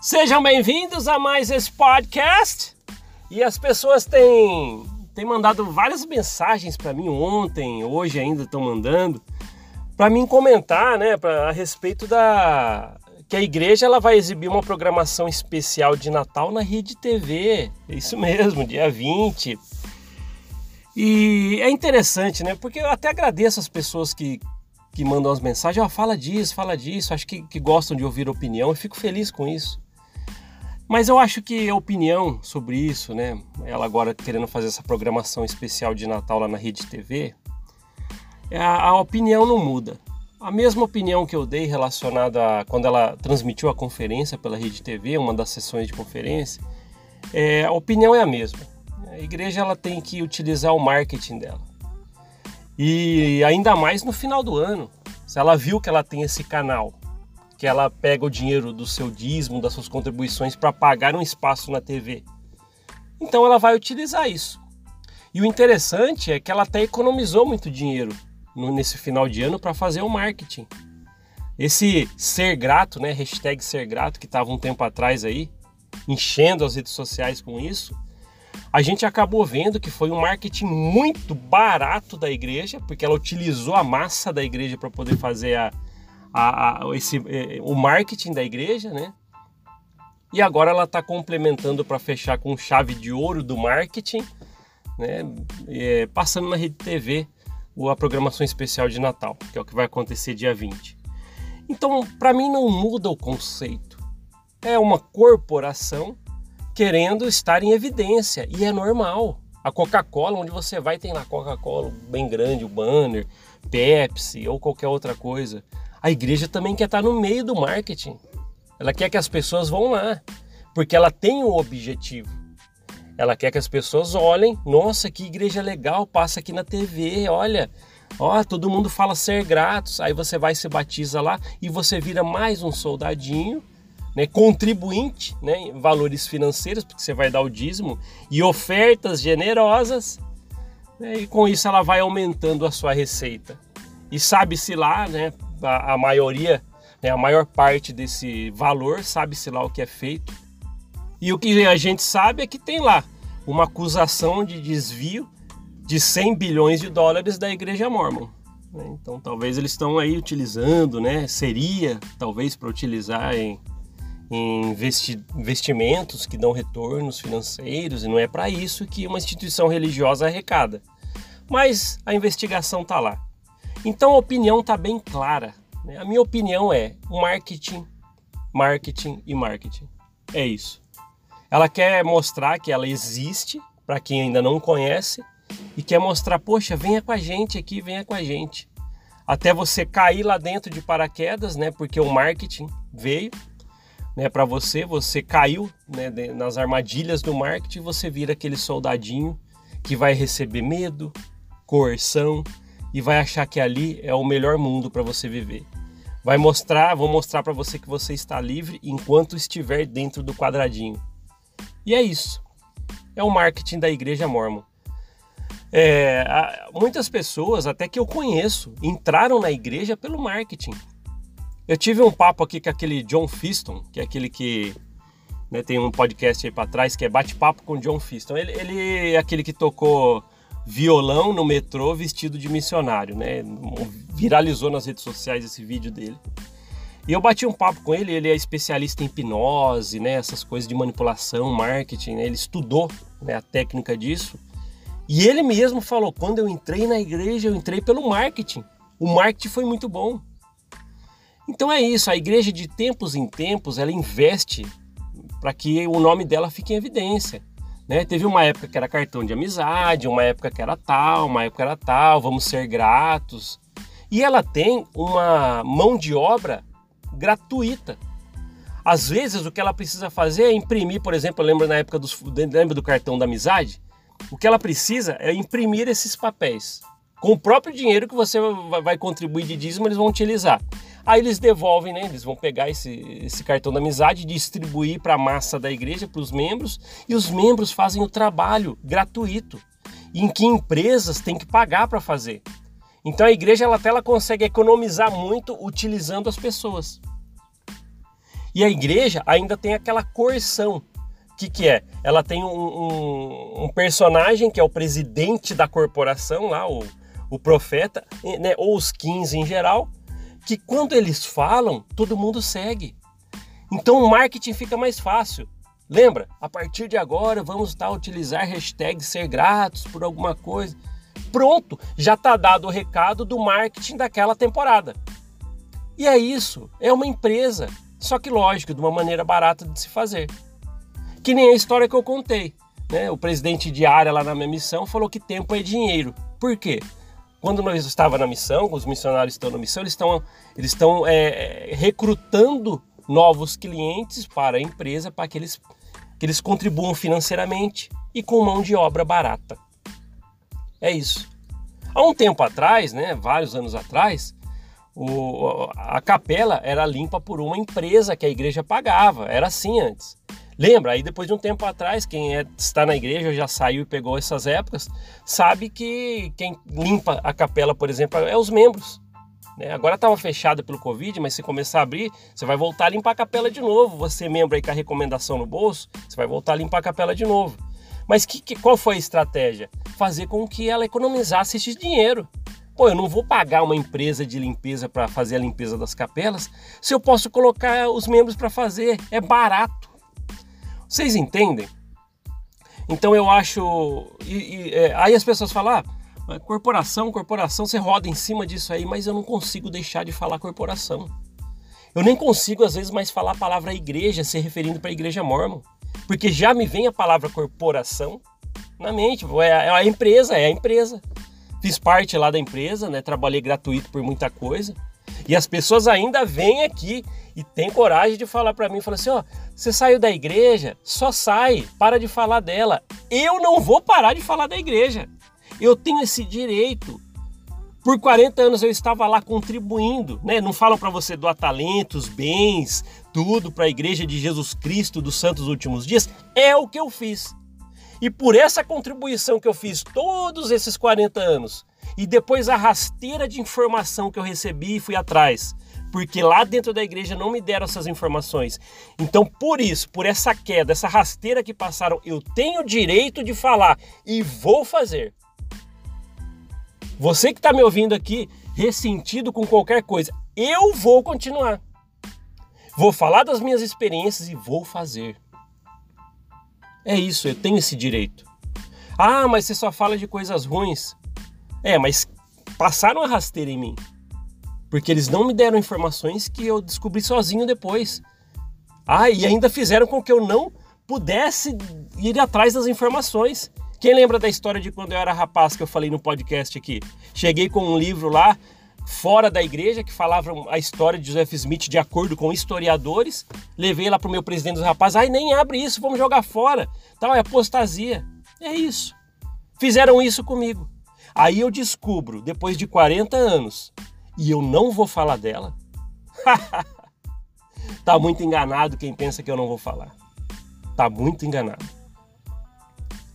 Sejam bem-vindos a mais esse podcast. E as pessoas têm, têm mandado várias mensagens para mim ontem, hoje ainda estão mandando, para mim comentar, né, pra, a respeito da que a igreja ela vai exibir uma programação especial de Natal na Rede TV. É isso mesmo, dia 20. E é interessante, né? Porque eu até agradeço as pessoas que, que mandam as mensagens, oh, fala disso, fala disso, acho que, que gostam de ouvir opinião, eu fico feliz com isso. Mas eu acho que a opinião sobre isso, né? Ela agora querendo fazer essa programação especial de Natal lá na Rede TV, é a, opinião não muda. A mesma opinião que eu dei relacionada a quando ela transmitiu a conferência pela Rede TV, uma das sessões de conferência, é, a opinião é a mesma. A igreja ela tem que utilizar o marketing dela. E ainda mais no final do ano, se ela viu que ela tem esse canal que ela pega o dinheiro do seu dízimo, das suas contribuições para pagar um espaço na TV. Então ela vai utilizar isso. E o interessante é que ela até economizou muito dinheiro nesse final de ano para fazer o marketing. Esse ser grato, né, hashtag ser grato, que estava um tempo atrás aí, enchendo as redes sociais com isso, a gente acabou vendo que foi um marketing muito barato da igreja, porque ela utilizou a massa da igreja para poder fazer a, a, a esse, é, o marketing da igreja, né? E agora ela está complementando para fechar com chave de ouro do marketing, né? É, passando na rede TV a programação especial de Natal, que é o que vai acontecer dia 20. Então, para mim, não muda o conceito. É uma corporação querendo estar em evidência e é normal. A Coca-Cola, onde você vai, tem na Coca-Cola bem grande, o banner, Pepsi ou qualquer outra coisa. A igreja também quer estar no meio do marketing. Ela quer que as pessoas vão lá, porque ela tem um objetivo. Ela quer que as pessoas olhem, nossa, que igreja legal, passa aqui na TV, olha, ó, todo mundo fala ser gratos. Aí você vai se batiza lá e você vira mais um soldadinho, né, contribuinte, né, valores financeiros, porque você vai dar o dízimo e ofertas generosas, né, e com isso ela vai aumentando a sua receita. E sabe-se lá, né, a, a maioria, né, a maior parte desse valor, sabe-se lá o que é feito. E o que a gente sabe é que tem lá uma acusação de desvio de 100 bilhões de dólares da Igreja Mormon. Né. Então talvez eles estão aí utilizando, né? Seria talvez para utilizar em, em investi investimentos que dão retornos financeiros e não é para isso que uma instituição religiosa arrecada. Mas a investigação está lá. Então a opinião está bem clara. Né? A minha opinião é marketing, marketing e marketing. É isso. Ela quer mostrar que ela existe para quem ainda não conhece e quer mostrar, poxa, venha com a gente aqui, venha com a gente. Até você cair lá dentro de paraquedas, né? Porque o marketing veio, né, para você, você caiu, né, nas armadilhas do marketing, você vira aquele soldadinho que vai receber medo, coerção, e vai achar que ali é o melhor mundo para você viver. Vai mostrar, vou mostrar para você que você está livre enquanto estiver dentro do quadradinho. E é isso. É o marketing da igreja mormon. É, muitas pessoas, até que eu conheço, entraram na igreja pelo marketing. Eu tive um papo aqui com aquele John Fiston, que é aquele que né, tem um podcast aí para trás que é Bate-Papo com John Fiston. Ele, ele é aquele que tocou violão no metrô vestido de missionário, né? Viralizou nas redes sociais esse vídeo dele. E eu bati um papo com ele, ele é especialista em hipnose, né? Essas coisas de manipulação, marketing, né? Ele estudou né, a técnica disso. E ele mesmo falou: quando eu entrei na igreja, eu entrei pelo marketing. O marketing foi muito bom. Então é isso, a igreja de tempos em tempos ela investe para que o nome dela fique em evidência. Né? Teve uma época que era cartão de amizade, uma época que era tal, uma época era tal, vamos ser gratos. E ela tem uma mão de obra gratuita. Às vezes o que ela precisa fazer é imprimir, por exemplo, lembra na época dos, lembra do cartão da amizade? O que ela precisa é imprimir esses papéis. Com o próprio dinheiro que você vai contribuir de dízimo, eles vão utilizar. Aí eles devolvem, né? Eles vão pegar esse, esse cartão da amizade, distribuir para a massa da igreja, para os membros, e os membros fazem o trabalho gratuito, em que empresas têm que pagar para fazer. Então a igreja ela até ela consegue economizar muito utilizando as pessoas. E a igreja ainda tem aquela coerção. O que, que é? Ela tem um, um, um, personagem que é o presidente da corporação lá, o, o profeta, né, ou os 15 em geral, que quando eles falam, todo mundo segue. Então o marketing fica mais fácil. Lembra? A partir de agora vamos tá, utilizar hashtag ser gratos por alguma coisa. Pronto, já está dado o recado do marketing daquela temporada. E é isso, é uma empresa, só que lógico, de uma maneira barata de se fazer. Que nem a história que eu contei. Né? O presidente de área lá na minha missão falou que tempo é dinheiro. Por quê? Quando nós estava na missão, os missionários estão na missão, eles estão, eles estão é, recrutando novos clientes para a empresa para que eles, que eles contribuam financeiramente e com mão de obra barata. É isso. Há um tempo atrás, né, vários anos atrás, o, a capela era limpa por uma empresa que a igreja pagava. Era assim antes. Lembra? Aí depois de um tempo atrás, quem é, está na igreja já saiu e pegou essas épocas, sabe que quem limpa a capela, por exemplo, é os membros. Né? Agora estava fechada pelo Covid, mas se começar a abrir, você vai voltar a limpar a capela de novo. Você, membro aí com a recomendação no bolso, você vai voltar a limpar a capela de novo. Mas que, que, qual foi a estratégia? Fazer com que ela economizasse esse dinheiro. Pô, eu não vou pagar uma empresa de limpeza para fazer a limpeza das capelas se eu posso colocar os membros para fazer. É barato. Vocês entendem? Então eu acho. E, e, é, aí as pessoas falam: ah, corporação, corporação, você roda em cima disso aí, mas eu não consigo deixar de falar corporação. Eu nem consigo, às vezes, mais falar a palavra igreja se referindo para a igreja mormon porque já me vem a palavra corporação na mente. É, é a empresa, é a empresa. Fiz parte lá da empresa, né? Trabalhei gratuito por muita coisa. E as pessoas ainda vêm aqui e têm coragem de falar para mim, falam assim, ó, você saiu da igreja, só sai, para de falar dela. Eu não vou parar de falar da igreja. Eu tenho esse direito. Por 40 anos eu estava lá contribuindo, né? Não falam para você doar talentos, bens, tudo para a igreja de Jesus Cristo dos Santos Últimos Dias? É o que eu fiz. E por essa contribuição que eu fiz todos esses 40 anos, e depois a rasteira de informação que eu recebi e fui atrás, porque lá dentro da igreja não me deram essas informações. Então, por isso, por essa queda, essa rasteira que passaram, eu tenho o direito de falar e vou fazer. Você que está me ouvindo aqui, ressentido com qualquer coisa, eu vou continuar. Vou falar das minhas experiências e vou fazer. É isso, eu tenho esse direito. Ah, mas você só fala de coisas ruins. É, mas passaram a rasteira em mim. Porque eles não me deram informações que eu descobri sozinho depois. Ah, e ainda fizeram com que eu não pudesse ir atrás das informações. Quem lembra da história de quando eu era rapaz que eu falei no podcast aqui? Cheguei com um livro lá, fora da igreja, que falava a história de Joseph Smith de acordo com historiadores. Levei lá para o meu presidente dos rapazes, ai, nem abre isso, vamos jogar fora. Tal, é apostasia. É isso. Fizeram isso comigo. Aí eu descubro, depois de 40 anos, e eu não vou falar dela. tá muito enganado quem pensa que eu não vou falar. Tá muito enganado.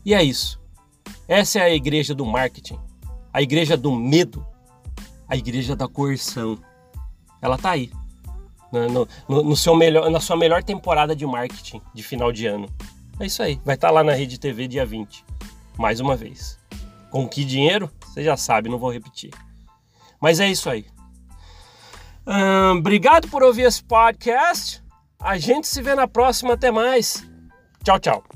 E é isso. Essa é a igreja do marketing, a igreja do medo, a igreja da coerção. Ela tá aí. No, no, no, seu melhor, na sua melhor temporada de marketing de final de ano. É isso aí. Vai estar tá lá na Rede TV dia 20. Mais uma vez. Com que dinheiro? Você já sabe, não vou repetir. Mas é isso aí. Hum, obrigado por ouvir esse podcast. A gente se vê na próxima. Até mais. Tchau, tchau.